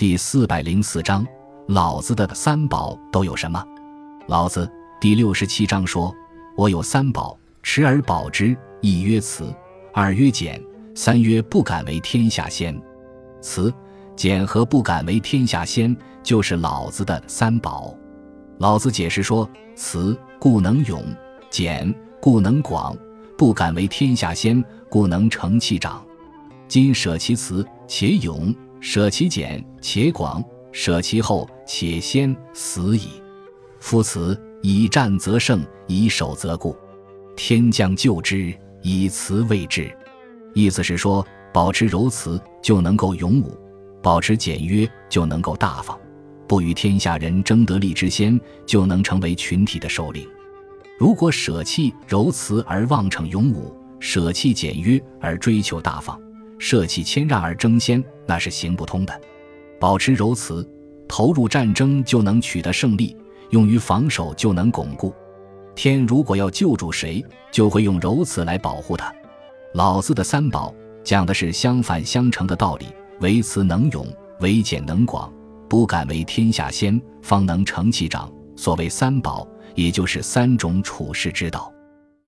第四百零四章，老子的三宝都有什么？老子第六十七章说：“我有三宝，持而保之。一曰慈，二曰俭，三曰不敢为天下先。慈、俭和不敢为天下先，就是老子的三宝。”老子解释说：“慈，故能勇；俭，故能广；不敢为天下先，故能成器长。今舍其慈，且勇；舍其俭，且广；舍其后，且先，死矣。夫此，以战则胜，以守则固。天将救之，以慈卫之。”意思是说，保持柔慈就能够勇武，保持简约就能够大方。不与天下人争得利之先，就能成为群体的首领。如果舍弃柔慈而妄逞勇武，舍弃简约而追求大方，舍弃谦让而争先，那是行不通的。保持柔慈，投入战争就能取得胜利；用于防守就能巩固。天如果要救助谁，就会用柔慈来保护他。老子的三宝讲的是相反相成的道理：为慈能勇，为俭能广。不敢为天下先，方能成其长。所谓三宝，也就是三种处世之道。